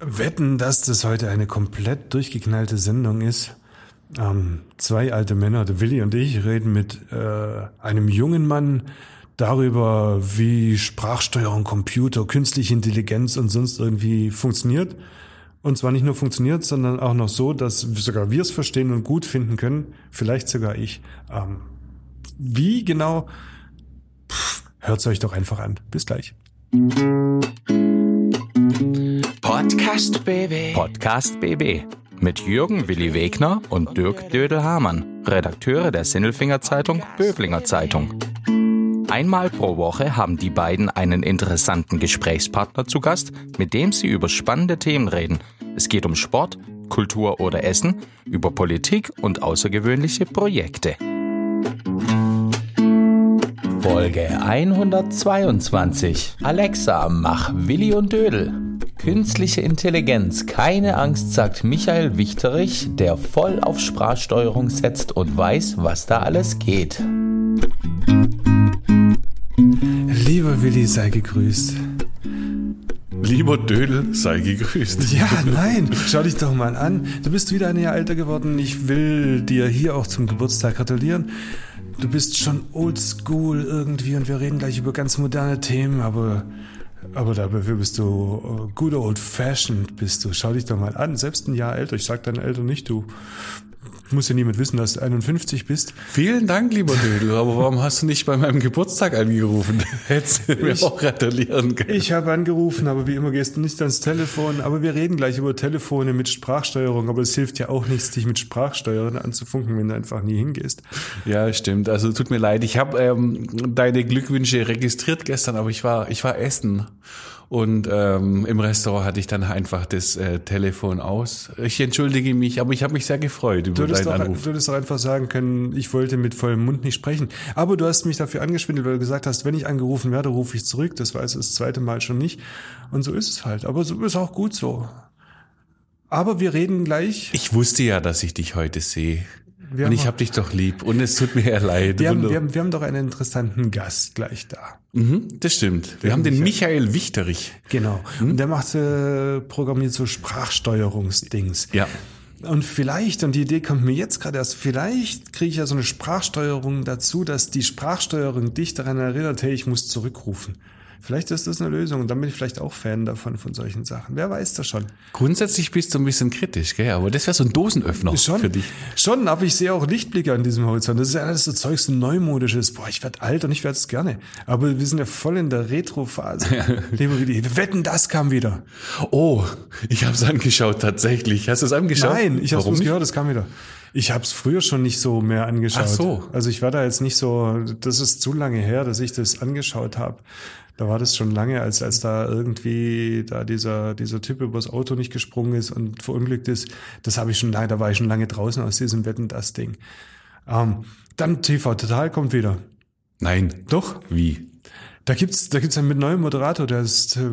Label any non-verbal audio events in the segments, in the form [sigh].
wetten, dass das heute eine komplett durchgeknallte Sendung ist. Ähm, zwei alte Männer, der Willi und ich, reden mit äh, einem jungen Mann darüber, wie Sprachsteuerung, Computer, künstliche Intelligenz und sonst irgendwie funktioniert. Und zwar nicht nur funktioniert, sondern auch noch so, dass sogar wir es verstehen und gut finden können. Vielleicht sogar ich. Ähm, wie genau? Hört es euch doch einfach an. Bis gleich. Podcast BB. Podcast BB. Mit Jürgen Willi Wegner und Dirk Dödel-Hamann, Redakteure der Sinnelfinger Zeitung Böblinger Zeitung. Einmal pro Woche haben die beiden einen interessanten Gesprächspartner zu Gast, mit dem sie über spannende Themen reden. Es geht um Sport, Kultur oder Essen, über Politik und außergewöhnliche Projekte. Folge 122. Alexa, mach Willi und Dödel. Künstliche Intelligenz, keine Angst, sagt Michael Wichterich, der voll auf Sprachsteuerung setzt und weiß, was da alles geht. Lieber Willi, sei gegrüßt. Lieber Dödel, sei gegrüßt. Ja, [laughs] nein, schau dich doch mal an. Du bist wieder ein Jahr älter geworden. Ich will dir hier auch zum Geburtstag gratulieren. Du bist schon oldschool irgendwie und wir reden gleich über ganz moderne Themen, aber aber dafür bist du uh, good old fashioned, bist du. Schau dich doch mal an. Selbst ein Jahr älter. Ich sag deinen Eltern nicht, du muss ja niemand wissen, dass du 51 bist. Vielen Dank, lieber Dödel. Aber warum hast du nicht bei meinem Geburtstag angerufen? Hättest du mir Ich- auch gratulieren können. Ich habe angerufen, aber wie immer gehst du nicht ans Telefon. Aber wir reden gleich über Telefone mit Sprachsteuerung. Aber es hilft ja auch nichts, dich mit Sprachsteuerung anzufunken, wenn du einfach nie hingehst. Ja, stimmt. Also tut mir leid. Ich habe ähm, deine Glückwünsche registriert gestern, aber ich war, ich war essen. Und ähm, im Restaurant hatte ich dann einfach das äh, Telefon aus. Ich entschuldige mich, aber ich habe mich sehr gefreut Du über hättest, deinen doch, Anruf. du hättest doch einfach sagen können, ich wollte mit vollem Mund nicht sprechen. Aber du hast mich dafür angeschwindelt, weil du gesagt hast, wenn ich angerufen werde, rufe ich zurück. Das war jetzt das zweite Mal schon nicht. Und so ist es halt. Aber so ist auch gut so. Aber wir reden gleich. Ich wusste ja, dass ich dich heute sehe. Wir Und ich habe dich doch lieb. Und es tut mir ja leid. Wir haben, wir, haben, wir haben doch einen interessanten Gast gleich da. mhm, das stimmt. Wir haben den Michael Wichterich. Genau. Und der macht, äh, programmiert so Sprachsteuerungsdings. Ja. Und vielleicht, und die Idee kommt mir jetzt gerade erst, vielleicht kriege ich ja so eine Sprachsteuerung dazu, dass die Sprachsteuerung dich daran erinnert, hey, ich muss zurückrufen. Vielleicht ist das eine Lösung und dann bin ich vielleicht auch Fan davon, von solchen Sachen. Wer weiß das schon. Grundsätzlich bist du ein bisschen kritisch, gell? Aber das wäre so ein Dosenöffner Schon, für dich. schon, aber ich sehe auch Lichtblicke an diesem Horizont. Das ist ja alles so Zeug, so neumodisches. Boah, ich werde alt und ich werde es gerne. Aber wir sind ja voll in der Retro-Phase. [laughs] Wir wetten, das kam wieder. Oh, ich habe es angeschaut tatsächlich. Hast du es angeschaut? Nein, ich habe es gehört, es kam wieder. Ich habe es früher schon nicht so mehr angeschaut. Ach so. Also ich war da jetzt nicht so, das ist zu lange her, dass ich das angeschaut habe. Da war das schon lange, als, als da irgendwie da dieser, dieser Typ übers Auto nicht gesprungen ist und verunglückt ist. Das habe ich schon lange, da war ich schon lange draußen aus diesem Wetten, das Ding. Ähm, dann TV Total kommt wieder. Nein. Doch. Wie? Da gibt's, da gibt's einen mit neuem Moderator, der ist äh,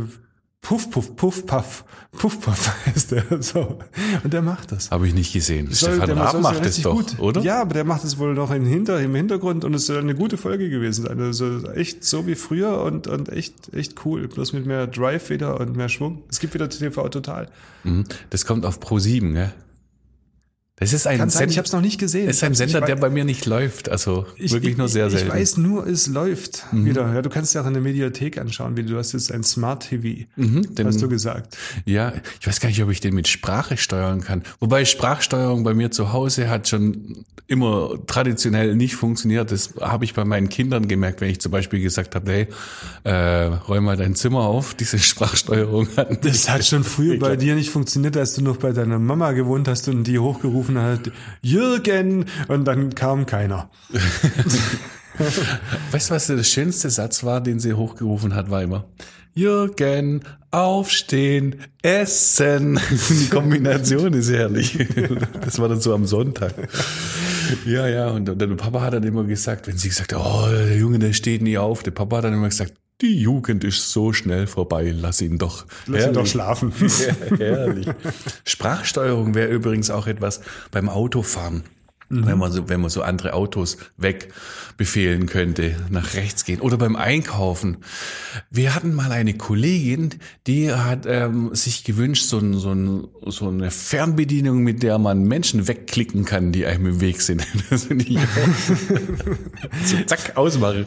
Puff, Puff, Puff, Puff, Puff, Puff [laughs] heißt der so. Und der macht das. Habe ich nicht gesehen. Soll- Stefan der Raab macht es doch, oder? Ja, aber der macht es wohl noch im, Hinter, im Hintergrund und es soll eine gute Folge gewesen sein. Also echt so wie früher und, und echt, echt cool. Bloß mit mehr Drive wieder und mehr Schwung. Es gibt wieder TV Total. Mhm. Das kommt auf Pro 7, gell? Das ist ein, Kann sein, Send- ich habe es noch nicht gesehen. ist ein hab's- Sender, der bei mir nicht läuft. Also ich, wirklich nur sehr selten. Mhm. Ich weiß nur, es läuft wieder. Ja, du kannst ja auch in der Mediathek anschauen, wie du hast jetzt ein Smart TV, Mhm, den- hast du gesagt. Ja, ich weiß gar nicht, ob ich den mit Sprache steuern kann. Wobei Sprachsteuerung bei mir zu Hause hat schon immer traditionell nicht funktioniert. Das habe ich bei meinen Kindern gemerkt, wenn ich zum Beispiel gesagt habe, hey, äh, räum mal dein Zimmer auf. [laughs] Diese Sprachsteuerung hat Das hat schon früher bei dir nicht funktioniert, als du noch bei deiner Mama gewohnt hast und die hochgerufen hat, Jürgen, und dann kam keiner. [laughs] Weißt du, was der schönste Satz war, den sie hochgerufen hat, war immer Jürgen, aufstehen, essen. [laughs] Die Kombination ist herrlich. Das war dann so am Sonntag. [laughs] Ja, ja, und der Papa hat dann immer gesagt, wenn sie gesagt hat, oh, der Junge, der steht nie auf, der Papa hat dann immer gesagt, die Jugend ist so schnell vorbei, lass ihn doch. Lass ihn doch Herrlich. schlafen. [laughs] Ja, herrlich. Sprachsteuerung wäre übrigens auch etwas beim Autofahren. Wenn man so, wenn man so andere Autos wegbefehlen könnte, nach rechts gehen oder beim Einkaufen. Wir hatten mal eine Kollegin, die hat ähm, sich gewünscht, so, ein, so, ein, so eine Fernbedienung, mit der man Menschen wegklicken kann, die einem im Weg sind. [laughs] So, zack, ausmachen.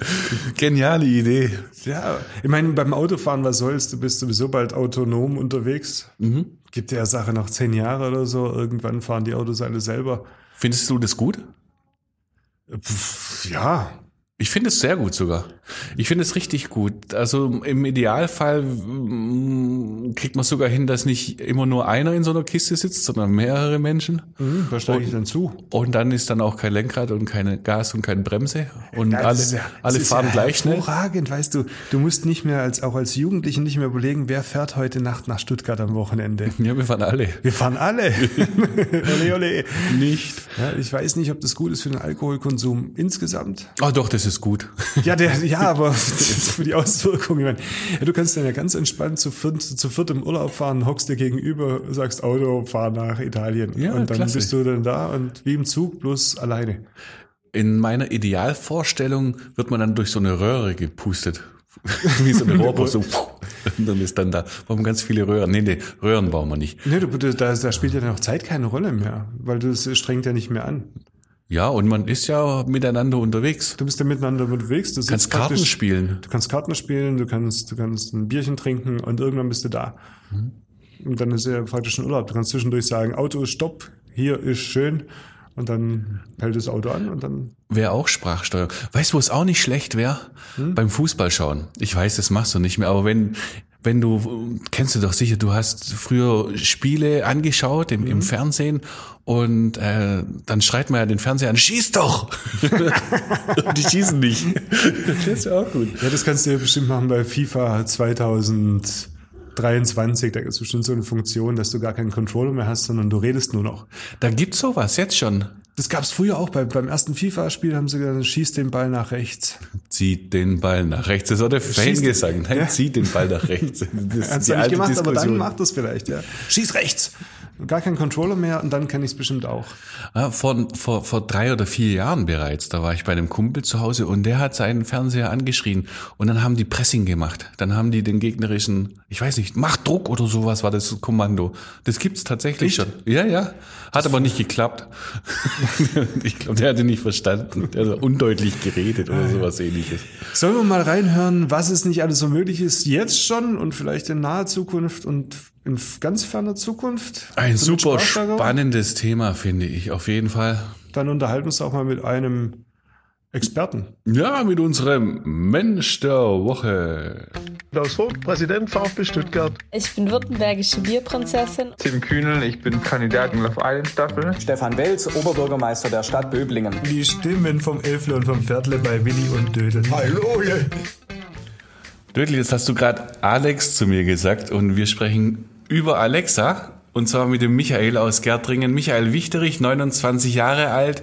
Geniale Idee. Ja, ich meine, beim Autofahren, was sollst du? Bist sowieso bald autonom unterwegs. Mhm. Gibt ja Sache noch zehn Jahre oder so. Irgendwann fahren die Autos alle selber. Findest du das gut? Ja, Ich finde es sehr gut sogar. Ich finde es richtig gut. Also im Idealfall mm, kriegt man sogar hin, dass nicht immer nur einer in so einer Kiste sitzt, sondern mehrere Menschen. hm, da steige ich dann zu. Und dann ist dann auch kein Lenkrad und keine Gas und keine Bremse. Und alle, das ist ja- alle das ist fahren ja gleich schnell. Hervorragend, weißt du. Du musst nicht mehr als, auch als Jugendliche nicht mehr überlegen, wer fährt heute Nacht nach Stuttgart am Wochenende. [laughs] Ja, wir fahren alle. Wir fahren alle. [laughs] ole, ole. Nicht. Ja, ich weiß nicht, ob das gut ist für den Alkoholkonsum insgesamt. Oh doch, das ist gut. Ja, der, [laughs] ja, aber für die Auswirkungen. Ich meine, ja, du kannst dann ja ganz entspannt zu viert, zu viert im Urlaub fahren, hockst dir gegenüber, sagst Auto, fahr nach Italien. Ja, und dann klasse. bist du dann da und wie im Zug, bloß alleine. In meiner Idealvorstellung wird man dann durch so eine Röhre gepustet. [laughs] Wie so eine Rohrpost. so, [laughs] und dann ist dann da. Warum ganz viele Röhren? Nee, nee, Röhren bauen wir nicht. Nee, du, du, da, da spielt ja dann auch Zeit keine Rolle mehr, weil das strengt ja nicht mehr an. Ja, und man ist ja miteinander unterwegs. Du bist ja miteinander unterwegs. Du kannst Karten spielen. Du kannst Karten spielen, du kannst, du kannst ein Bierchen trinken und irgendwann bist du da. Und dann ist ja praktisch ein Urlaub. Du kannst zwischendurch sagen, Auto, stopp, hier ist schön. Und dann hält das Auto an und dann. Wäre auch Sprachsteuer. Weißt du, wo es auch nicht schlecht wäre? Beim Fußball schauen. Ich weiß, das machst du nicht mehr, aber wenn, wenn du, kennst du doch sicher, du hast früher Spiele angeschaut im, im Fernsehen und äh, dann schreit man ja den Fernseher an, schieß doch! [laughs] und die schießen nicht. Das ist ja auch gut. Ja, das kannst du ja bestimmt machen bei FIFA 2023. Da gibt es bestimmt so eine Funktion, dass du gar keinen Controller mehr hast, sondern du redest nur noch. Da gibt's sowas jetzt schon. Das gab es früher auch. Bei, beim ersten FIFA-Spiel haben sie gesagt, schieß den Ball nach rechts. Zieht den Ball nach rechts. Das hat der Fan gesagt. Nein, Ja. zieht den Ball nach rechts. [laughs] Das Hat's die ja nicht alte gemacht, aber dann Diskussion. macht das vielleicht, ja. Schieß rechts. Gar kein Controller mehr und dann kann ich es bestimmt auch. Ja, vor, vor, vor drei oder vier Jahren bereits, da war ich bei einem Kumpel zu Hause und der hat seinen Fernseher angeschrien und dann haben die Pressing gemacht. Dann haben die den gegnerischen, ich weiß nicht, mach Druck oder sowas war das Kommando. Das gibt's tatsächlich Echt? schon. Ja, ja. Hat aber nicht geklappt. [laughs] ich glaube, der hatte nicht verstanden. Der hat undeutlich geredet oder sowas ähnliches. Sollen wir mal reinhören, was es nicht alles so möglich ist, jetzt schon und vielleicht in naher Zukunft und in ganz ferner Zukunft? Ein super spannendes Thema, finde ich, auf jeden Fall. Dann unterhalten wir uns auch mal mit einem Experten. Ja, mit unserem Mensch der Woche. Klaus Vogt, Präsident VfB Stuttgart. Ich bin württembergische Bierprinzessin. Tim Kühnel, ich bin Kandidat in Love Island Staffel. Stefan Welz, Oberbürgermeister der Stadt Böblingen. Die Stimmen vom Elfle und vom Pferdle bei Willi und Dödel. Hallo! Dödel, jetzt hast du gerade Alex zu mir gesagt und wir sprechen über Alexa und zwar mit dem Michael aus Gärtringen. Michael Wichterich, 29 Jahre alt.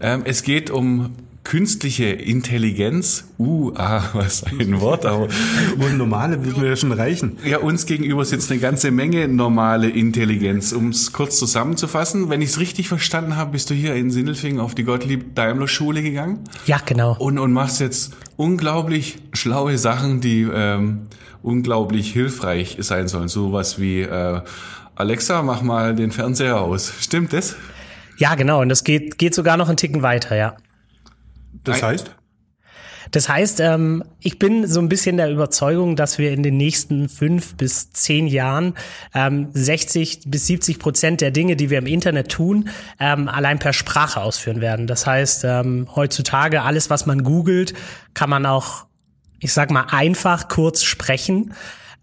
Ähm, es geht um künstliche Intelligenz. Uh, ah, was ein Wort, aber [laughs] Und normale würden wir ja schon reichen. ja, uns gegenüber sitzt eine ganze Menge normale Intelligenz. Um es kurz zusammenzufassen, wenn ich es richtig verstanden habe, bist du hier in Sindelfingen auf die Gottlieb-Daimler-Schule gegangen Ja, genau. und, und machst jetzt unglaublich schlaue Sachen, die ähm, unglaublich hilfreich sein sollen. Sowas wie äh, Alexa, mach mal den Fernseher aus. Stimmt das? Ja, genau. Und das geht, geht sogar noch einen Ticken weiter, ja. Das heißt? Das heißt, ähm, ich bin so ein bisschen der Überzeugung, dass wir in den nächsten fünf bis zehn Jahren ähm, 60 bis 70 Prozent der Dinge, die wir im Internet tun, ähm, allein per Sprache ausführen werden. Das heißt, ähm, heutzutage alles, was man googelt, kann man auch, ich sag mal, einfach kurz sprechen.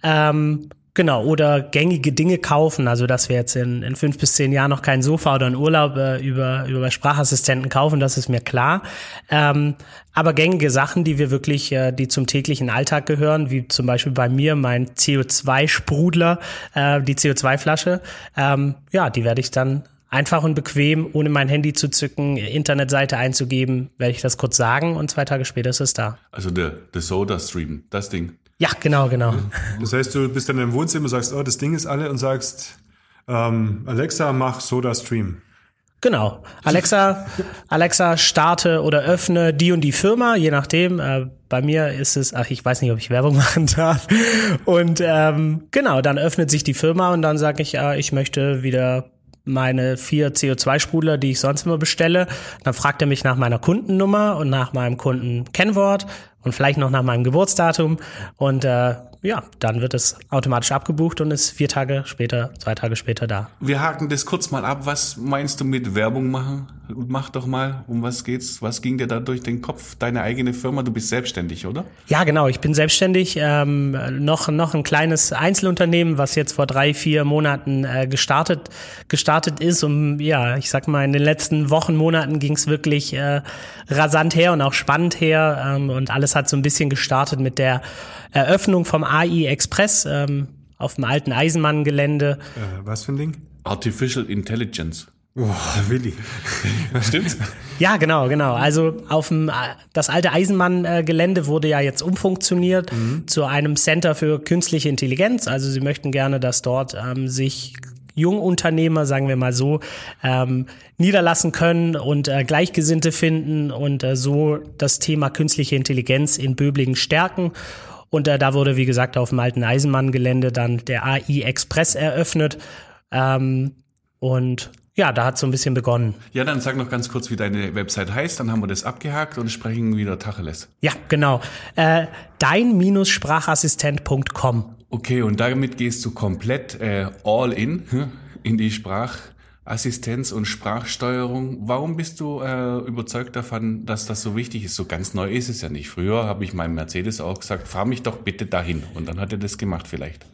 Ähm, Genau, oder gängige Dinge kaufen, also dass wir jetzt in, in fünf bis zehn Jahren noch kein Sofa oder einen Urlaub äh, über, über Sprachassistenten kaufen, das ist mir klar. Ähm, aber gängige Sachen, die wir wirklich, äh, die zum täglichen Alltag gehören, wie zum Beispiel bei mir mein CO2-Sprudler, äh, die CO2-Flasche, ähm, ja, die werde ich dann einfach und bequem, ohne mein Handy zu zücken, Internetseite einzugeben, werde ich das kurz sagen und zwei Tage später ist es da. Also der, der Soda Stream, das Ding. Ja, genau, genau. Das heißt, du bist dann im Wohnzimmer, sagst, oh, das Ding ist alle und sagst, ähm, Alexa, mach Soda Stream. Genau. Alexa, Alexa, starte oder öffne die und die Firma, je nachdem. Äh, bei mir ist es, ach, ich weiß nicht, ob ich Werbung [laughs] machen darf. Und ähm, genau, dann öffnet sich die Firma und dann sage ich, äh, ich möchte wieder meine vier CO2-Sprudler, die ich sonst immer bestelle. Dann fragt er mich nach meiner Kundennummer und nach meinem Kundenkennwort und vielleicht noch nach meinem Geburtsdatum. Und äh, ja, dann wird es automatisch abgebucht und ist vier Tage später, zwei Tage später da. Wir haken das kurz mal ab. Was meinst du mit Werbung machen? Mach doch mal, um was geht's? Was ging dir da durch den Kopf? Deine eigene Firma? Du bist selbstständig, oder? Ja, genau. Ich bin selbstständig. Ähm, noch, noch ein kleines Einzelunternehmen, was jetzt vor drei, vier Monaten äh, gestartet, gestartet ist. Und ja, ich sag mal, in den letzten Wochen, Monaten ging es wirklich äh, rasant her und auch spannend her. Ähm, und alles hat so ein bisschen gestartet mit der Eröffnung vom AI Express ähm, auf dem alten Eisenbahngelände. Äh, was für ein Ding? Artificial Intelligence. Oh, Willi. Stimmt? Ja, genau, genau. Also auf dem das alte Eisenbahngelände wurde ja jetzt umfunktioniert mhm. zu einem Center für künstliche Intelligenz. Also sie möchten gerne, dass dort ähm, sich Jungunternehmer, sagen wir mal so, ähm, niederlassen können und äh, Gleichgesinnte finden und äh, so das Thema künstliche Intelligenz in Böblingen stärken. Und äh, da wurde, wie gesagt, auf dem alten Eisenbahngelände dann der AI Express eröffnet. Ähm, und ja, da hat so ein bisschen begonnen. Ja, dann sag noch ganz kurz, wie deine Website heißt, dann haben wir das abgehakt und sprechen wieder Tacheles. Ja, genau. Äh, dein-sprachassistent.com. Okay, und damit gehst du komplett äh, all in [laughs] in die Sprachassistenz und Sprachsteuerung. Warum bist du äh, überzeugt davon, dass das so wichtig ist? So ganz neu ist es ja nicht. Früher habe ich meinem Mercedes auch gesagt, fahr mich doch bitte dahin. Und dann hat er das gemacht vielleicht.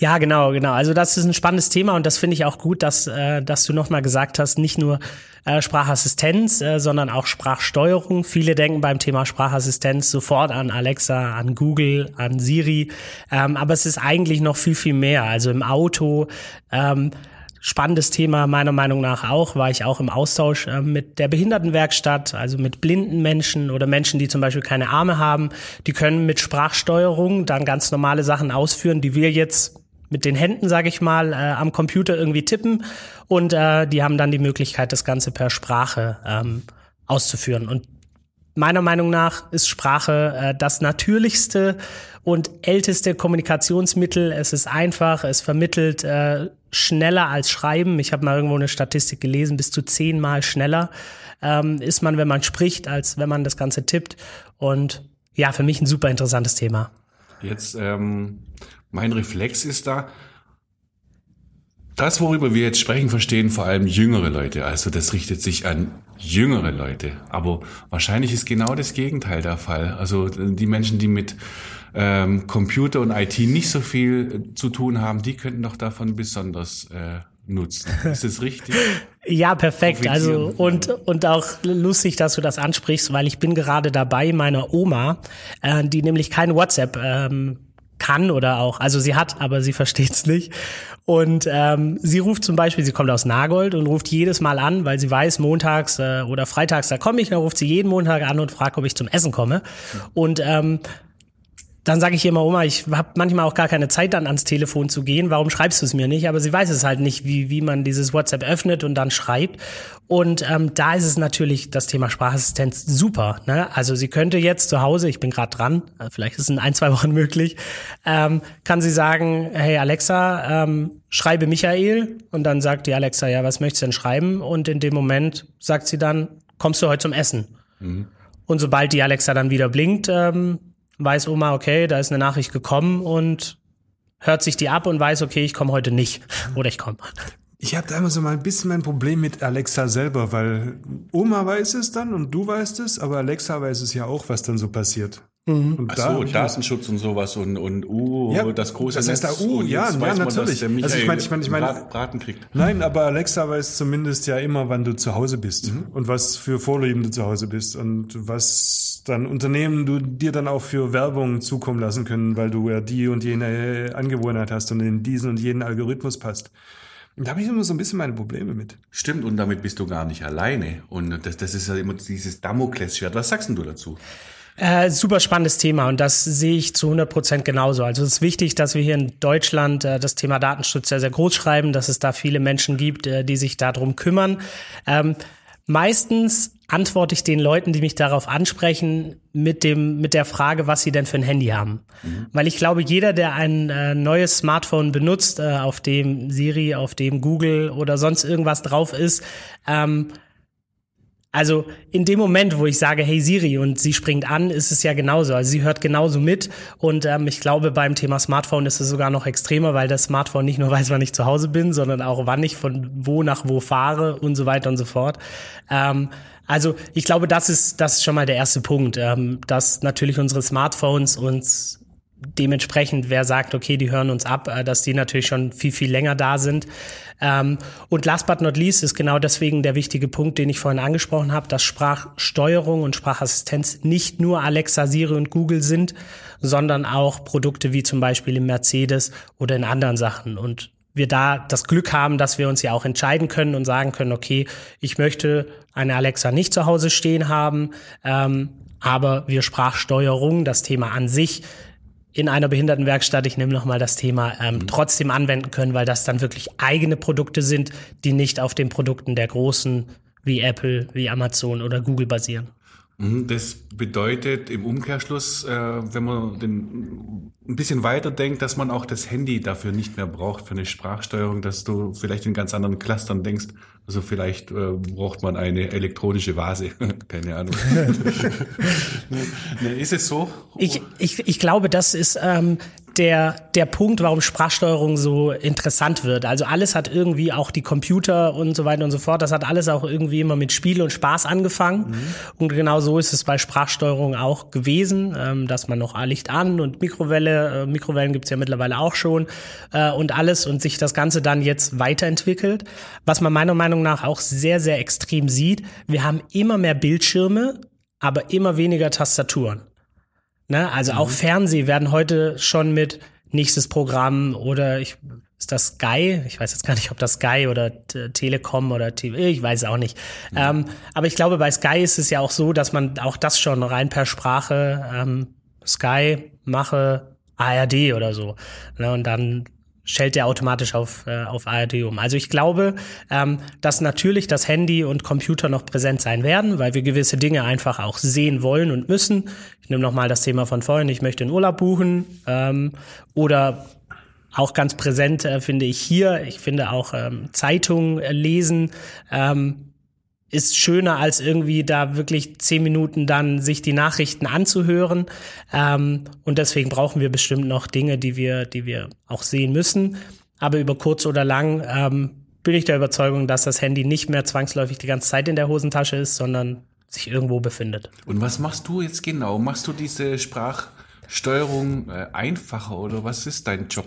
Ja, genau, genau. Also das ist ein spannendes Thema und das finde ich auch gut, dass, äh, dass du nochmal gesagt hast, nicht nur äh, Sprachassistenz, äh, sondern auch Sprachsteuerung. Viele denken beim Thema Sprachassistenz sofort an Alexa, an Google, an Siri, ähm, aber es ist eigentlich noch viel, viel mehr. Also im Auto. Ähm, Spannendes Thema meiner Meinung nach auch, war ich auch im Austausch äh, mit der Behindertenwerkstatt, also mit blinden Menschen oder Menschen, die zum Beispiel keine Arme haben. Die können mit Sprachsteuerung dann ganz normale Sachen ausführen, die wir jetzt mit den Händen, sage ich mal, äh, am Computer irgendwie tippen und äh, die haben dann die Möglichkeit, das Ganze per Sprache ähm, auszuführen. Und meiner Meinung nach ist Sprache äh, das natürlichste und älteste Kommunikationsmittel. Es ist einfach, es vermittelt äh, schneller als Schreiben. Ich habe mal irgendwo eine Statistik gelesen, bis zu zehnmal schneller ähm, ist man, wenn man spricht, als wenn man das Ganze tippt. Und ja, für mich ein super interessantes Thema. Jetzt ähm, mein Reflex ist da, das, worüber wir jetzt sprechen, verstehen vor allem jüngere Leute. Also das richtet sich an jüngere Leute. Aber wahrscheinlich ist genau das Gegenteil der Fall. Also die Menschen, die mit ähm, Computer und IT nicht so viel zu tun haben, die könnten doch davon besonders äh, nutzen. Ist das richtig? [laughs] ja, perfekt. Also und und auch lustig, dass du das ansprichst, weil ich bin gerade dabei, meiner Oma, äh, die nämlich kein WhatsApp ähm, kann oder auch, also sie hat, aber sie versteht es nicht. Und ähm, sie ruft zum Beispiel, sie kommt aus Nagold und ruft jedes Mal an, weil sie weiß, montags äh, oder freitags, da komme ich, dann ruft sie jeden Montag an und fragt, ob ich zum Essen komme. Und ähm, dann sage ich immer, Oma, ich habe manchmal auch gar keine Zeit, dann ans Telefon zu gehen. Warum schreibst du es mir nicht? Aber sie weiß es halt nicht, wie, wie man dieses WhatsApp öffnet und dann schreibt. Und ähm, da ist es natürlich das Thema Sprachassistenz super. Ne? Also sie könnte jetzt zu Hause, ich bin gerade dran, äh, vielleicht ist es in ein, zwei Wochen möglich, ähm, kann sie sagen, hey Alexa, ähm, schreibe Michael. Und dann sagt die Alexa, ja, was möchtest du denn schreiben? Und in dem Moment sagt sie dann, kommst du heute zum Essen? Mhm. Und sobald die Alexa dann wieder blinkt, ähm, weiß Oma, okay, da ist eine Nachricht gekommen und hört sich die ab und weiß, okay, ich komme heute nicht [laughs] oder ich komme. Ich habe da immer so mal ein bisschen mein Problem mit Alexa selber, weil Oma weiß es dann und du weißt es, aber Alexa weiß es ja auch, was dann so passiert. Mhm. Und Ach so, Datenschutz und sowas und, und uh, ja, das große das heißt Da, uh, ja, ja, natürlich. Man, also ich meine, ich meine, ich meine, Braten kriegt. Nein, aber Alexa weiß zumindest ja immer, wann du zu Hause bist mhm. und was für Vorlieben du zu Hause bist und was dann Unternehmen du dir dann auch für Werbung zukommen lassen können, weil du ja die und jene Angewohnheit hast und in diesen und jenen Algorithmus passt. Und da habe ich immer so ein bisschen meine Probleme mit. Stimmt, und damit bist du gar nicht alleine. Und das, das ist ja immer dieses Damoklesschwert. Was sagst denn du dazu? Äh, super spannendes Thema und das sehe ich zu 100 Prozent genauso. Also es ist wichtig, dass wir hier in Deutschland äh, das Thema Datenschutz sehr, sehr groß schreiben, dass es da viele Menschen gibt, äh, die sich darum kümmern. Ähm, meistens antworte ich den Leuten, die mich darauf ansprechen, mit dem mit der Frage, was sie denn für ein Handy haben, mhm. weil ich glaube, jeder, der ein äh, neues Smartphone benutzt, äh, auf dem Siri, auf dem Google oder sonst irgendwas drauf ist, ähm, also in dem Moment, wo ich sage, hey Siri und sie springt an, ist es ja genauso. Also sie hört genauso mit. Und ähm, ich glaube, beim Thema Smartphone ist es sogar noch extremer, weil das Smartphone nicht nur [laughs] weiß, wann ich zu Hause bin, sondern auch wann ich von wo nach wo fahre und so weiter und so fort. Ähm, also ich glaube, das ist das ist schon mal der erste Punkt, ähm, dass natürlich unsere Smartphones uns dementsprechend, wer sagt, okay, die hören uns ab, äh, dass die natürlich schon viel, viel länger da sind. Ähm, und last but not least ist genau deswegen der wichtige Punkt, den ich vorhin angesprochen habe, dass Sprachsteuerung und Sprachassistenz nicht nur Alexa, Siri und Google sind, sondern auch Produkte wie zum Beispiel im Mercedes oder in anderen Sachen. Und wir da das Glück haben, dass wir uns ja auch entscheiden können und sagen können, okay, ich möchte eine Alexa nicht zu Hause stehen haben, ähm, aber wir Sprachsteuerung, das Thema an sich, in einer Behindertenwerkstatt, ich nehme nochmal das Thema, ähm, mhm. trotzdem anwenden können, weil das dann wirklich eigene Produkte sind, die nicht auf den Produkten der großen wie Apple, wie Amazon oder Google basieren. Mhm, das bedeutet im Umkehrschluss, äh, wenn man den, ein bisschen weiter denkt, dass man auch das Handy dafür nicht mehr braucht für eine Sprachsteuerung, dass du vielleicht in ganz anderen Clustern denkst. Also vielleicht äh, braucht man eine elektronische Vase. [laughs] Keine Ahnung. [laughs] ist es so? Ich, ich, ich glaube, das ist ähm, der, der Punkt, warum Sprachsteuerung so interessant wird. Also alles hat irgendwie auch die Computer und so weiter und so fort. Das hat alles auch irgendwie immer mit Spiel und Spaß angefangen. Mhm. Und genau so ist es bei Sprachsteuerung auch gewesen, ähm, dass man noch Licht an und Mikrowelle, äh, Mikrowellen gibt's ja mittlerweile auch schon äh, und alles und sich das Ganze dann jetzt weiterentwickelt. Was man meiner Meinung nach auch sehr, sehr extrem sieht, wir haben immer mehr Bildschirme, aber immer weniger Tastaturen. Ne? Also mhm. auch Fernseh werden heute schon mit nächstes Programm oder ich, ist das Sky? Ich weiß jetzt gar nicht, ob das Sky oder Telekom oder TV, ich weiß auch nicht. Mhm. Ähm, aber ich glaube, bei Sky ist es ja auch so, dass man auch das schon rein per Sprache ähm, Sky mache ARD oder so. Ne? Und dann stellt der automatisch auf, äh, auf ARD um. Also ich glaube, ähm, dass natürlich das Handy und Computer noch präsent sein werden, weil wir gewisse Dinge einfach auch sehen wollen und müssen. Ich nehme nochmal das Thema von vorhin, ich möchte einen Urlaub buchen ähm, oder auch ganz präsent äh, finde ich hier, ich finde auch ähm, Zeitungen äh, lesen. Ähm, ist schöner als irgendwie da wirklich zehn Minuten dann sich die Nachrichten anzuhören. Ähm, und deswegen brauchen wir bestimmt noch Dinge, die wir, die wir auch sehen müssen. Aber über kurz oder lang ähm, bin ich der Überzeugung, dass das Handy nicht mehr zwangsläufig die ganze Zeit in der Hosentasche ist, sondern sich irgendwo befindet. Und was machst du jetzt genau? Machst du diese Sprachsteuerung äh, einfacher oder was ist dein Job?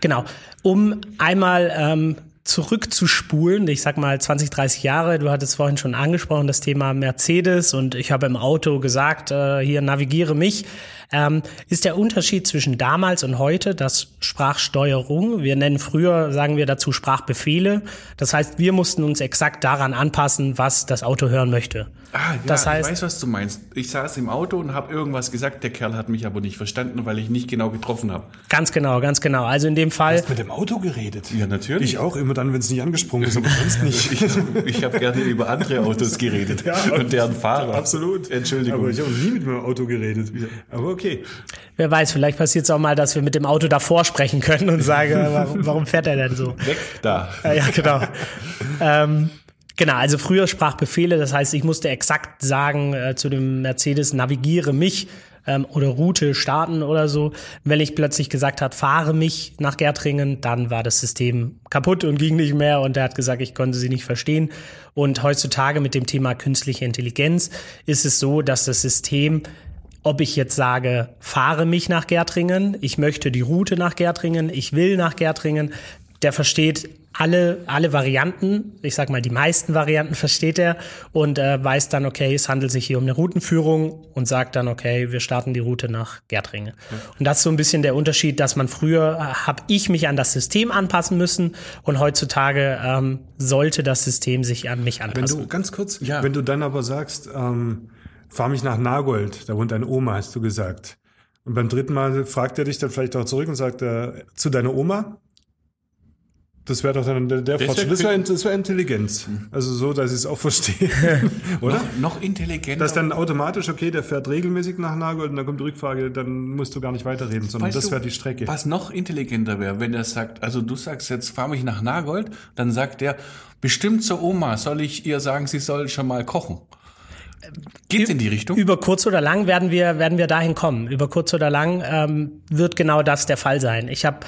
Genau. Um einmal ähm, zurückzuspulen, ich sag mal 20, 30 Jahre, du hattest vorhin schon angesprochen, das Thema Mercedes. Und ich habe im Auto gesagt, äh, hier navigiere mich, ähm, ist der Unterschied zwischen damals und heute, dass Sprachsteuerung, wir nennen früher, sagen wir dazu Sprachbefehle, das heißt, wir mussten uns exakt daran anpassen, was das Auto hören möchte. Ah, ja, das heißt, ich weiß, was du meinst. Ich saß im Auto und habe irgendwas gesagt, der Kerl hat mich aber nicht verstanden, weil ich nicht genau getroffen habe. Ganz genau, ganz genau. Also in dem Fall. Du hast mit dem Auto geredet? Ja, natürlich. Ich auch, immer dann, wenn es nicht angesprungen ist, aber sonst nicht. ich habe gerne über andere Autos geredet ja, und deren [laughs] Fahrer. Absolut. Entschuldigung. Aber ich habe nie mit meinem Auto geredet. Aber okay. Wer weiß, vielleicht passiert es auch mal, dass wir mit dem Auto davor sprechen können und sagen, [laughs] warum, warum fährt er denn so? Weg da. Ja, genau. ähm, Genau, also früher Sprachbefehle, das heißt, ich musste exakt sagen äh, zu dem Mercedes, navigiere mich ähm, oder Route starten oder so. Wenn ich plötzlich gesagt hat, fahre mich nach Gärtringen, dann war das System kaputt und ging nicht mehr und er hat gesagt, ich konnte sie nicht verstehen. Und heutzutage mit dem Thema künstliche Intelligenz ist es so, dass das System ob ich jetzt sage, fahre mich nach Gärtringen, ich möchte die Route nach Gärtringen, ich will nach Gärtringen, der versteht alle, alle Varianten, ich sag mal, die meisten Varianten versteht er und äh, weiß dann, okay, es handelt sich hier um eine Routenführung und sagt dann, okay, wir starten die Route nach Gärtringe. Mhm. Und das ist so ein bisschen der Unterschied, dass man früher, äh, habe ich mich an das System anpassen müssen und heutzutage ähm, sollte das System sich an mich anpassen. Wenn du, ganz kurz, ja. wenn du dann aber sagst, ähm, fahr mich nach Nagold, da wohnt deine Oma, hast du gesagt. Und beim dritten Mal fragt er dich dann vielleicht auch zurück und sagt, äh, zu deiner Oma? Das wäre doch dann der, der Das Fortschritt. Das wäre das wär Intelligenz. Also so, dass ich es auch verstehe. [laughs] Oder? Noch, noch intelligenter. Dass dann automatisch, okay, der fährt regelmäßig nach Nagold und dann kommt die Rückfrage, dann musst du gar nicht weiterreden, sondern Weißt das wäre die Strecke. Was noch intelligenter wäre, wenn er sagt, also du sagst jetzt, fahr mich nach Nagold, dann sagt er, bestimmt zur Oma, soll ich ihr sagen, sie soll schon mal kochen. Geht's in die Richtung? Über kurz oder lang werden wir, werden wir dahin kommen. Über kurz oder lang ähm, wird genau das der Fall sein. Ich habe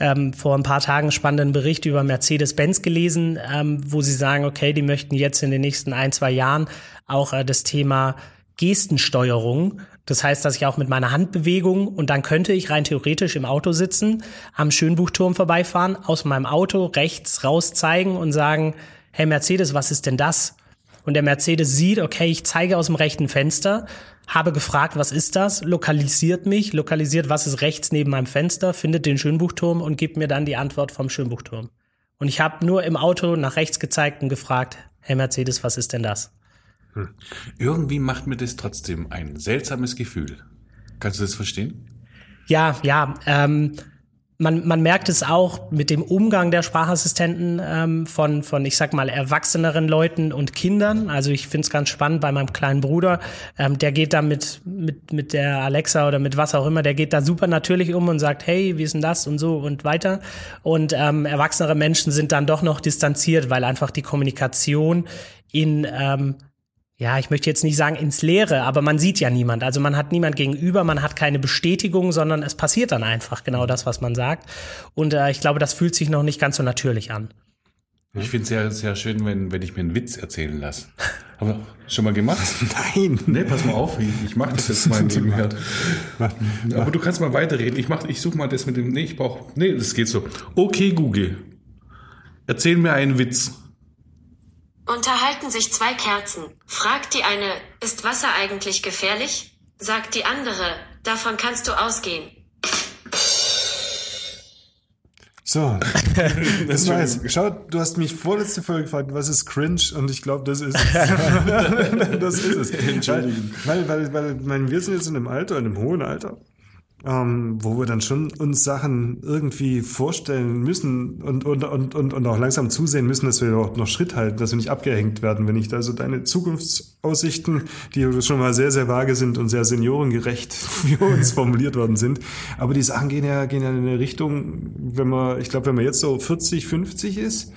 ähm, vor ein paar Tagen einen spannenden Bericht über Mercedes-Benz gelesen, ähm, wo sie sagen, okay, die möchten jetzt in den nächsten ein, zwei Jahren auch äh, das Thema Gestensteuerung. Das heißt, dass ich auch mit meiner Handbewegung und dann könnte ich rein theoretisch im Auto sitzen, am Schönbuchturm vorbeifahren, aus meinem Auto rechts raus zeigen und sagen, hey Mercedes, was ist denn das? Und der Mercedes sieht, okay, ich zeige aus dem rechten Fenster, habe gefragt, was ist das, lokalisiert mich, lokalisiert, was ist rechts neben meinem Fenster, findet den Schönbuchturm und gibt mir dann die Antwort vom Schönbuchturm. Und ich habe nur im Auto nach rechts gezeigt und gefragt, hey Mercedes, was ist denn das? Irgendwie macht mir das trotzdem ein seltsames Gefühl. Kannst du das verstehen? Ja, ja, ähm, man, man merkt es auch mit dem Umgang der Sprachassistenten ähm, von, von, ich sag mal, erwachseneren Leuten und Kindern. Also ich finde es ganz spannend bei meinem kleinen Bruder. Ähm, der geht da mit, mit, mit der Alexa oder mit was auch immer, der geht da super natürlich um und sagt, hey, wie ist denn das und so und weiter. Und ähm, erwachsenere Menschen sind dann doch noch distanziert, weil einfach die Kommunikation in ähm, ja, ich möchte jetzt nicht sagen ins Leere, aber man sieht ja niemand. Also man hat niemand gegenüber, man hat keine Bestätigung, sondern es passiert dann einfach genau das, was man sagt. Und äh, ich glaube, das fühlt sich noch nicht ganz so natürlich an. Ich finde es sehr, sehr schön, wenn, wenn ich mir einen Witz erzählen lasse. Aber schon mal gemacht? [laughs] Nein. Nee, pass mal auf, ich, ich mache das jetzt mal nebenher. Aber du kannst mal weiterreden. Ich mach, ich suche mal das mit dem. Nee, ich brauche. Nee, das geht so. Okay, Google. Erzähl mir einen Witz. Unterhalten sich zwei Kerzen. Fragt die eine, ist Wasser eigentlich gefährlich? Sagt die andere, davon kannst du ausgehen. So, [laughs] das war jetzt. Schau, du hast mich vorletzte Folge gefragt, was ist cringe? Und ich glaube, das ist es. [laughs] das ist es. Entschuldigung. Weil, weil, weil, weil wir sind jetzt in einem Alter, in einem hohen Alter, ähm, wo wir dann schon uns Sachen irgendwie vorstellen müssen und, und, und, und, und auch langsam zusehen müssen, dass wir auch noch Schritt halten, dass wir nicht abgehängt werden. Wenn ich da so deine Zukunftsaussichten, die schon mal sehr, sehr vage sind und sehr seniorengerecht [laughs] für uns [laughs] formuliert worden sind, aber die Sachen gehen ja, gehen ja in eine Richtung, wenn man, ich glaube, wenn man jetzt so 40, 50 ist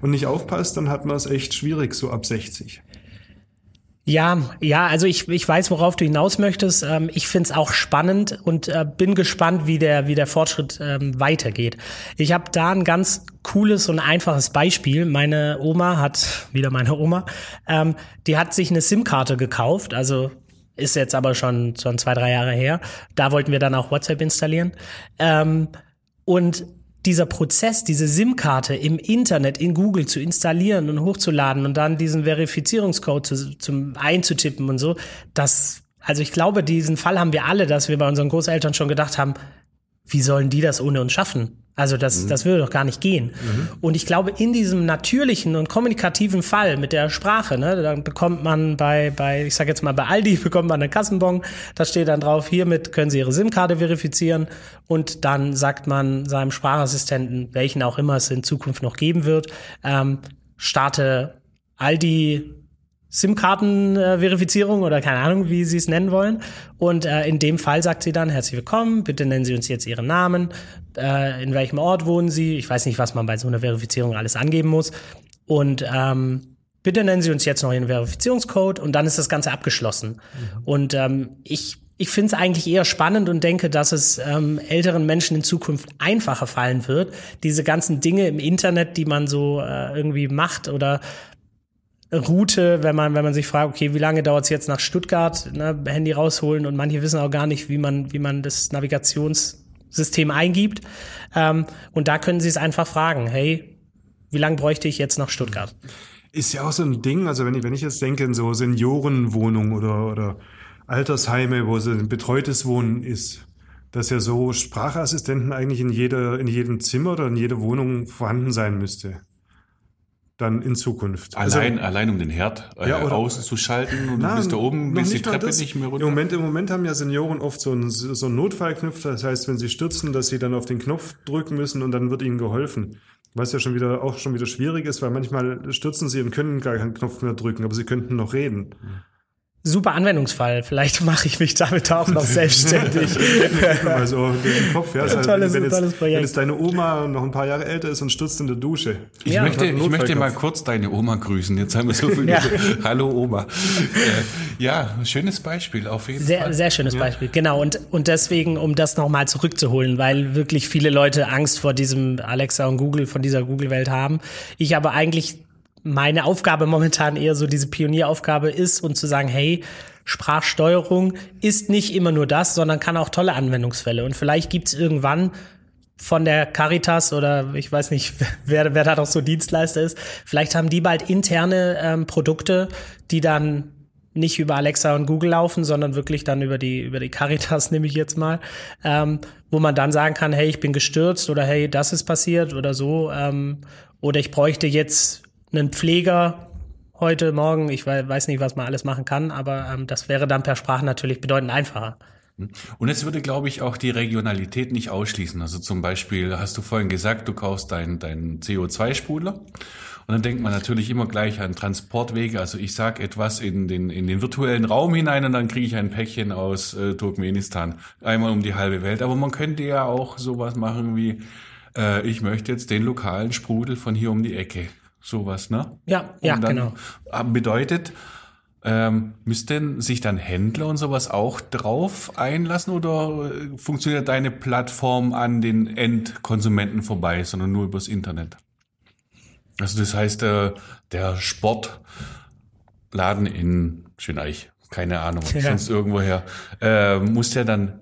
und nicht aufpasst, dann hat man es echt schwierig, so ab 60. Ja, ja, also ich, ich weiß, worauf du hinaus möchtest. Ähm, ich find's auch spannend und äh, bin gespannt, wie der, wie der Fortschritt ähm, weitergeht. Ich habe da ein ganz cooles und einfaches Beispiel. Meine Oma hat, wieder meine Oma, ähm, die hat sich eine SIM-Karte gekauft, also ist jetzt aber schon, schon zwei, drei Jahre her. Da wollten wir dann auch WhatsApp installieren. Ähm, und dieser Prozess, diese SIM-Karte im Internet in Google zu installieren und hochzuladen und dann diesen Verifizierungscode zu, zum einzutippen und so, das, also ich glaube, diesen Fall haben wir alle, dass wir bei unseren Großeltern schon gedacht haben, wie sollen die das ohne uns schaffen? Also das, das würde doch gar nicht gehen. Und ich glaube, in diesem natürlichen und kommunikativen Fall mit der Sprache, ne, dann bekommt man bei, bei, ich sage jetzt mal bei Aldi, [laughs] bekommt man einen Kassenbon, da steht dann drauf, hiermit können Sie Ihre SIM-Karte verifizieren. Und dann sagt man seinem Sprachassistenten, welchen auch immer es in Zukunft noch geben wird, ähm, starte Aldi SIM-Karten-Verifizierung oder keine Ahnung, wie Sie es nennen wollen. Und äh, in dem Fall sagt sie dann, herzlich willkommen, bitte nennen Sie uns jetzt Ihren Namen, äh, in welchem Ort wohnen Sie. Ich weiß nicht, was man bei so einer Verifizierung alles angeben muss. Und ähm, bitte nennen Sie uns jetzt noch Ihren Verifizierungscode und dann ist das Ganze abgeschlossen. Und ähm, ich ich finde es eigentlich eher spannend und denke, dass es ähm, älteren Menschen in Zukunft einfacher fallen wird, diese ganzen Dinge im Internet, die man so äh, irgendwie macht oder Route, wenn man, wenn man sich fragt, okay, wie lange dauert es jetzt nach Stuttgart, ne, Handy rausholen und manche wissen auch gar nicht, wie man, wie man das Navigationssystem eingibt. Ähm, und da können sie es einfach fragen, hey, wie lange bräuchte ich jetzt nach Stuttgart? Ist ja auch so ein Ding, also wenn ich, wenn ich jetzt denke in so Seniorenwohnungen oder, oder Altersheime, wo so ein betreutes Wohnen ist, dass ja so Sprachassistenten eigentlich in jeder, in jedem Zimmer oder in jeder Wohnung vorhanden sein müsste. Dann in Zukunft. Allein, also, allein um den Herd äh, ja, oder, auszuschalten und na, du bist da oben, bis die Treppe nicht mehr runter. Im Moment, Im Moment haben ja Senioren oft so einen, so einen Notfallknopf, das heißt, wenn sie stürzen, dass sie dann auf den Knopf drücken müssen und dann wird ihnen geholfen. Was ja schon wieder auch schon wieder schwierig ist, weil manchmal stürzen sie und können gar keinen Knopf mehr drücken, aber sie könnten noch reden. Mhm super Anwendungsfall. Vielleicht mache ich mich damit auch noch selbstständig. [laughs] also den Kopf, ja. Also, tolles, wenn, jetzt, wenn jetzt deine Oma noch ein paar Jahre älter ist und stürzt in der Dusche. Ich ja. möchte, ich möchte mal kurz deine Oma grüßen. Jetzt haben wir so viel. [laughs] ja. Hallo Oma. Äh, ja, schönes Beispiel auf jeden sehr, Fall. Sehr schönes ja. Beispiel, genau. Und, und deswegen, um das nochmal zurückzuholen, weil wirklich viele Leute Angst vor diesem Alexa und Google, von dieser Google-Welt haben. Ich aber eigentlich meine Aufgabe momentan eher so diese Pionieraufgabe ist und zu sagen, hey, Sprachsteuerung ist nicht immer nur das, sondern kann auch tolle Anwendungsfälle. Und vielleicht gibt's irgendwann von der Caritas oder ich weiß nicht, [laughs] wer, wer da doch so Dienstleister ist, vielleicht haben die bald interne ähm, Produkte, die dann nicht über Alexa und Google laufen, sondern wirklich dann über die, über die Caritas, [laughs] nehme ich jetzt mal, ähm, wo man dann sagen kann, hey, ich bin gestürzt oder hey, das ist passiert oder so. Ähm, oder ich bräuchte jetzt einen Pfleger heute, morgen, ich weiß nicht, was man alles machen kann, aber ähm, das wäre dann per Sprache natürlich bedeutend einfacher. Und es würde, glaube ich, auch die Regionalität nicht ausschließen. Also zum Beispiel hast du vorhin gesagt, du kaufst deinen dein CO2-Sprudler. Und dann denkt man natürlich immer gleich an Transportwege. Also ich sage etwas in den, in den virtuellen Raum hinein und dann kriege ich ein Päckchen aus äh, Turkmenistan. Einmal um die halbe Welt. Aber man könnte ja auch sowas machen wie, äh, ich möchte jetzt den lokalen Sprudel von hier um die Ecke sowas, ne? Ja, ja, genau. Bedeutet, ähm, müssten sich dann Händler und sowas auch drauf einlassen oder äh, funktioniert deine Plattform an den Endkonsumenten vorbei, sondern nur übers Internet? Also das heißt, äh, der Sportladen in Schöneich, keine Ahnung, ja. sonst irgendwoher, äh, muss der dann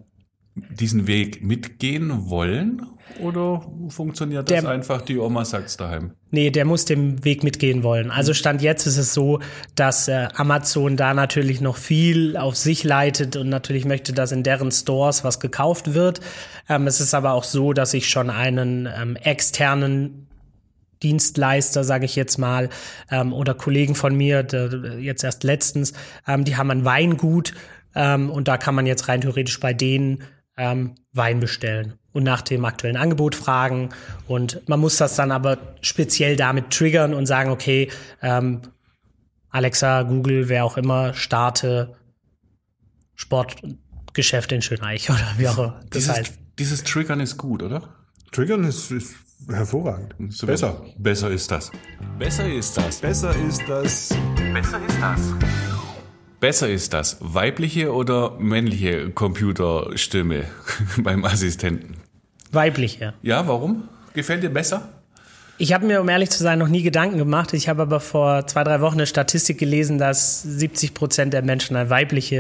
diesen Weg mitgehen wollen oder funktioniert das der, einfach, die Oma sagt's daheim? Nee, der muss den Weg mitgehen wollen. Also Stand jetzt ist es so, dass äh, Amazon da natürlich noch viel auf sich leitet und natürlich möchte, dass in deren Stores was gekauft wird. Ähm, es ist aber auch so, dass ich schon einen ähm, externen Dienstleister, sage ich jetzt mal, ähm, oder Kollegen von mir, der, jetzt erst letztens, ähm, die haben ein Weingut ähm, und da kann man jetzt rein theoretisch bei denen ähm, Wein bestellen und nach dem aktuellen Angebot fragen. Und man muss das dann aber speziell damit triggern und sagen, okay, ähm, Alexa, Google, wer auch immer, starte Sportgeschäft in Schöneich [laughs] oder wie auch immer. Das dieses, heißt. dieses Triggern ist gut, oder? Triggern ist, ist hervorragend. Super. Besser. Besser ist das. Besser ist das. Besser ist das. Besser ist das. Besser ist das weibliche oder männliche Computerstimme [laughs] beim Assistenten? Weibliche. Ja, warum? Gefällt dir besser? Ich habe mir, um ehrlich zu sein, noch nie Gedanken gemacht. Ich habe aber vor zwei, drei Wochen eine Statistik gelesen, dass 70 Prozent der Menschen eine weibliche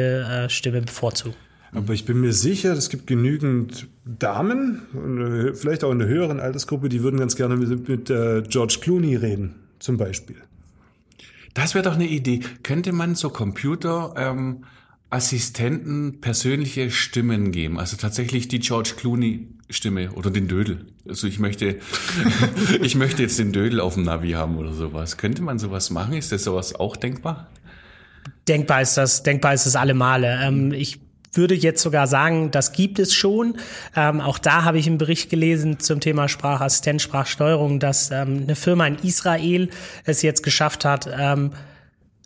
äh, Stimme bevorzugen. Aber ich bin mir sicher, es gibt genügend Damen, vielleicht auch in der höheren Altersgruppe, die würden ganz gerne mit, mit äh, George Clooney reden, zum Beispiel. Das wäre doch eine Idee. Könnte man so Computer ähm, Assistenten persönliche Stimmen geben? Also tatsächlich die George Clooney Stimme oder den Dödel. Also ich möchte, [laughs] ich möchte jetzt den Dödel auf dem Navi haben oder sowas. Könnte man sowas machen? Ist das sowas auch denkbar? Denkbar ist das, denkbar ist es alle Male. Ähm, ich würde jetzt sogar sagen, das gibt es schon. Ähm, auch da habe ich einen Bericht gelesen zum Thema Sprachassistent, Sprachsteuerung, dass ähm, eine Firma in Israel es jetzt geschafft hat, ähm,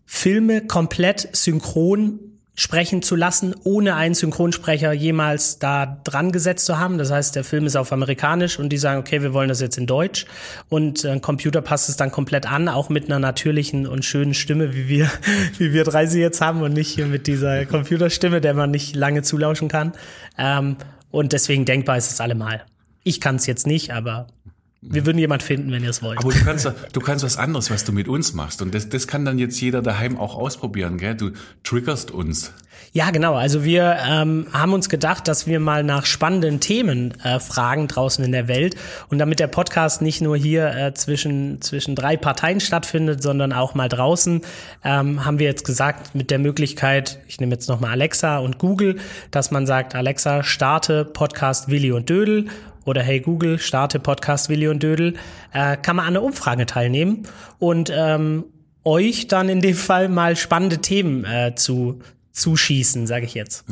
Filme komplett synchron sprechen zu lassen, ohne einen Synchronsprecher jemals da dran gesetzt zu haben. Das heißt, der Film ist auf Amerikanisch und die sagen, okay, wir wollen das jetzt in Deutsch. Und ein Computer passt es dann komplett an, auch mit einer natürlichen und schönen Stimme, wie wir, [laughs] wie wir drei sie jetzt haben und nicht hier mit dieser Computerstimme, der man nicht lange zulauschen kann. Ähm, und deswegen denkbar ist es allemal. Ich kann es jetzt nicht, aber wir würden jemand finden, wenn ihr es wollt. Aber du kannst, du kannst was anderes, was du mit uns machst. Und das, das kann dann jetzt jeder daheim auch ausprobieren, gell? Du triggerst uns. Ja, genau. Also wir ähm, haben uns gedacht, dass wir mal nach spannenden Themen äh, fragen draußen in der Welt. Und damit der Podcast nicht nur hier äh, zwischen, zwischen drei Parteien stattfindet, sondern auch mal draußen, ähm, haben wir jetzt gesagt, mit der Möglichkeit, ich nehme jetzt nochmal Alexa und Google, dass man sagt, Alexa, starte Podcast Willi und Dödel oder Hey Google, starte Podcast Willi und Dödel, äh, kann man an der Umfrage teilnehmen und ähm, euch dann in dem Fall mal spannende Themen äh, zu zuschießen, sage ich jetzt.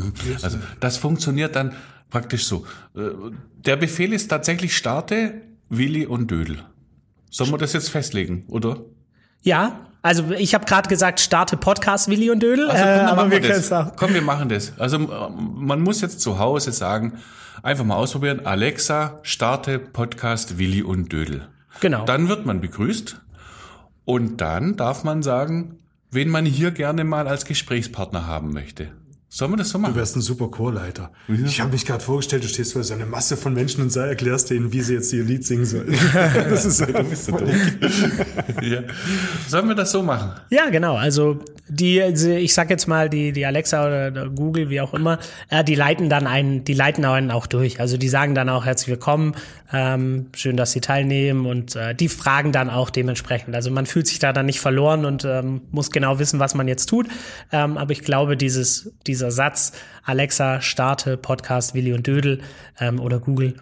Also das funktioniert dann praktisch so. Äh, Der Befehl ist tatsächlich starte Willi und Dödel. Sollen wir das jetzt festlegen, oder? Ja, also ich habe gerade gesagt, starte Podcast Willi und Dödel, Also, äh, komm, dann aber wir wir können es das. auch. Komm, wir machen das. Also äh, man muss jetzt zu Hause sagen, einfach mal ausprobieren, Alexa, starte Podcast Willi und Dödel. Genau. Dann wird man begrüßt und dann darf man sagen, wen man hier gerne mal als Gesprächspartner haben möchte. Sollen wir das so Du machen? wärst ein super Chorleiter. Ich habe mich gerade vorgestellt, du stehst vor so einer Masse von Menschen und erklärst denen, wie sie jetzt ihr Lied singen sollen. [laughs] Das ist halt Bist du doof? [laughs] ja. Sollen wir das so machen? Ja, genau. Also die, ich sag jetzt mal, die, die Alexa oder der Google, wie auch immer, äh, die leiten dann einen, die leiten einen auch durch. Also die sagen dann auch herzlich willkommen, ähm, schön, dass Sie teilnehmen und äh, die fragen dann auch dementsprechend. Also man fühlt sich da dann nicht verloren und ähm, muss genau wissen, was man jetzt tut. Ähm, aber ich glaube, dieses, dieser Satz, Alexa, starte Podcast Willi und Dödel ähm, oder Google,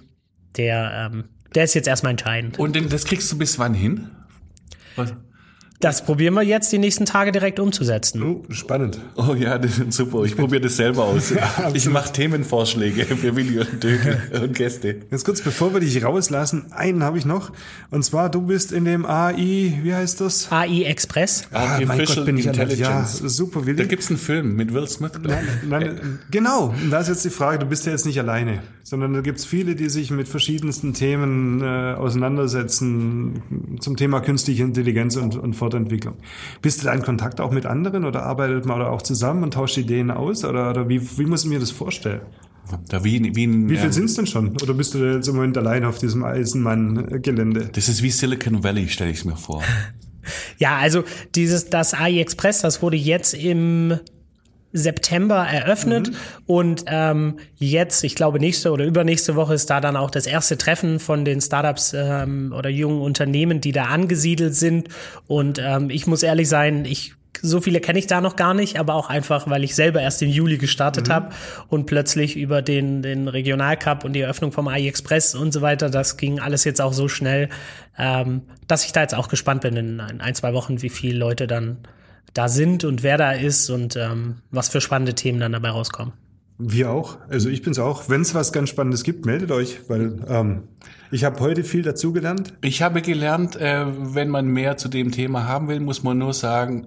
der, ähm, der ist jetzt erstmal entscheidend. Und das kriegst du bis wann hin? Was? Das probieren wir jetzt die nächsten Tage direkt umzusetzen. Oh, spannend. Oh ja, das ist super. Ich probiere das selber aus. [laughs] ich mache Themenvorschläge für Willi und Dödel [laughs] und Gäste. Jetzt kurz, bevor wir dich rauslassen, einen habe ich noch. Und zwar, du bist in dem AI, wie heißt das? AI Express. Ah, mein Gott, bin ich alt. Ja, super, Willi. Da gibt's einen Film mit Will Smith. glaub ich. Nein, genau, und da ist jetzt die Frage, du bist ja jetzt nicht alleine, sondern da gibt's viele, die sich mit verschiedensten Themen äh, auseinandersetzen zum Thema künstliche Intelligenz und, und Fortentwicklung. Bist du da in Kontakt auch mit anderen oder arbeitet man da auch zusammen und tauscht Ideen aus? Oder, oder wie, wie muss ich mir das vorstellen? Da wie, wie, ein, Wie viel ähm, sind's denn schon? Oder bist du da jetzt im Moment allein auf diesem Eisenmann-Gelände? Das ist wie Silicon Valley, stelle ich mir vor. [laughs] Ja, also dieses, das AI Express, das wurde jetzt im September eröffnet. Und ähm, jetzt, ich glaube nächste oder übernächste Woche ist da dann auch das erste Treffen von den Startups ähm, oder jungen Unternehmen, die da angesiedelt sind. Und ähm, ich muss ehrlich sein, ich so viele kenne ich da noch gar nicht, aber auch einfach, weil ich selber erst im Juli gestartet habe und plötzlich über den, den Regionalcup und die Eröffnung vom AI Express und so weiter, das ging alles jetzt auch so schnell, ähm, dass ich da jetzt auch gespannt bin in ein, ein zwei Wochen, wie viele Leute dann da sind und wer da ist und ähm, was für spannende Themen dann dabei rauskommen. Wir auch. Also ich bin's auch. Wenn es was ganz Spannendes gibt, meldet euch, weil ähm, ich habe heute viel dazugelernt. Ich habe gelernt, äh, wenn man mehr zu dem Thema haben will, muss man nur sagen,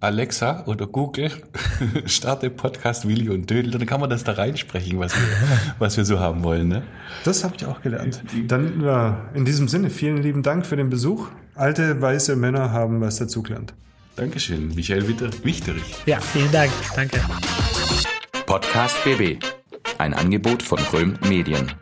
Alexa oder Google, [laughs] starte Podcast Willi und Dödel, dann kann man das da reinsprechen, was wir, [laughs] was wir so haben wollen. Ne? Das habe ich auch gelernt. Dann ja, in diesem Sinne, vielen lieben Dank für den Besuch. Alte weiße Männer haben was dazugelernt. Dankeschön, Michael Witter Wichterich. Ja, vielen Dank. Danke. Podcast BB. Ein Angebot von Röhm Medien.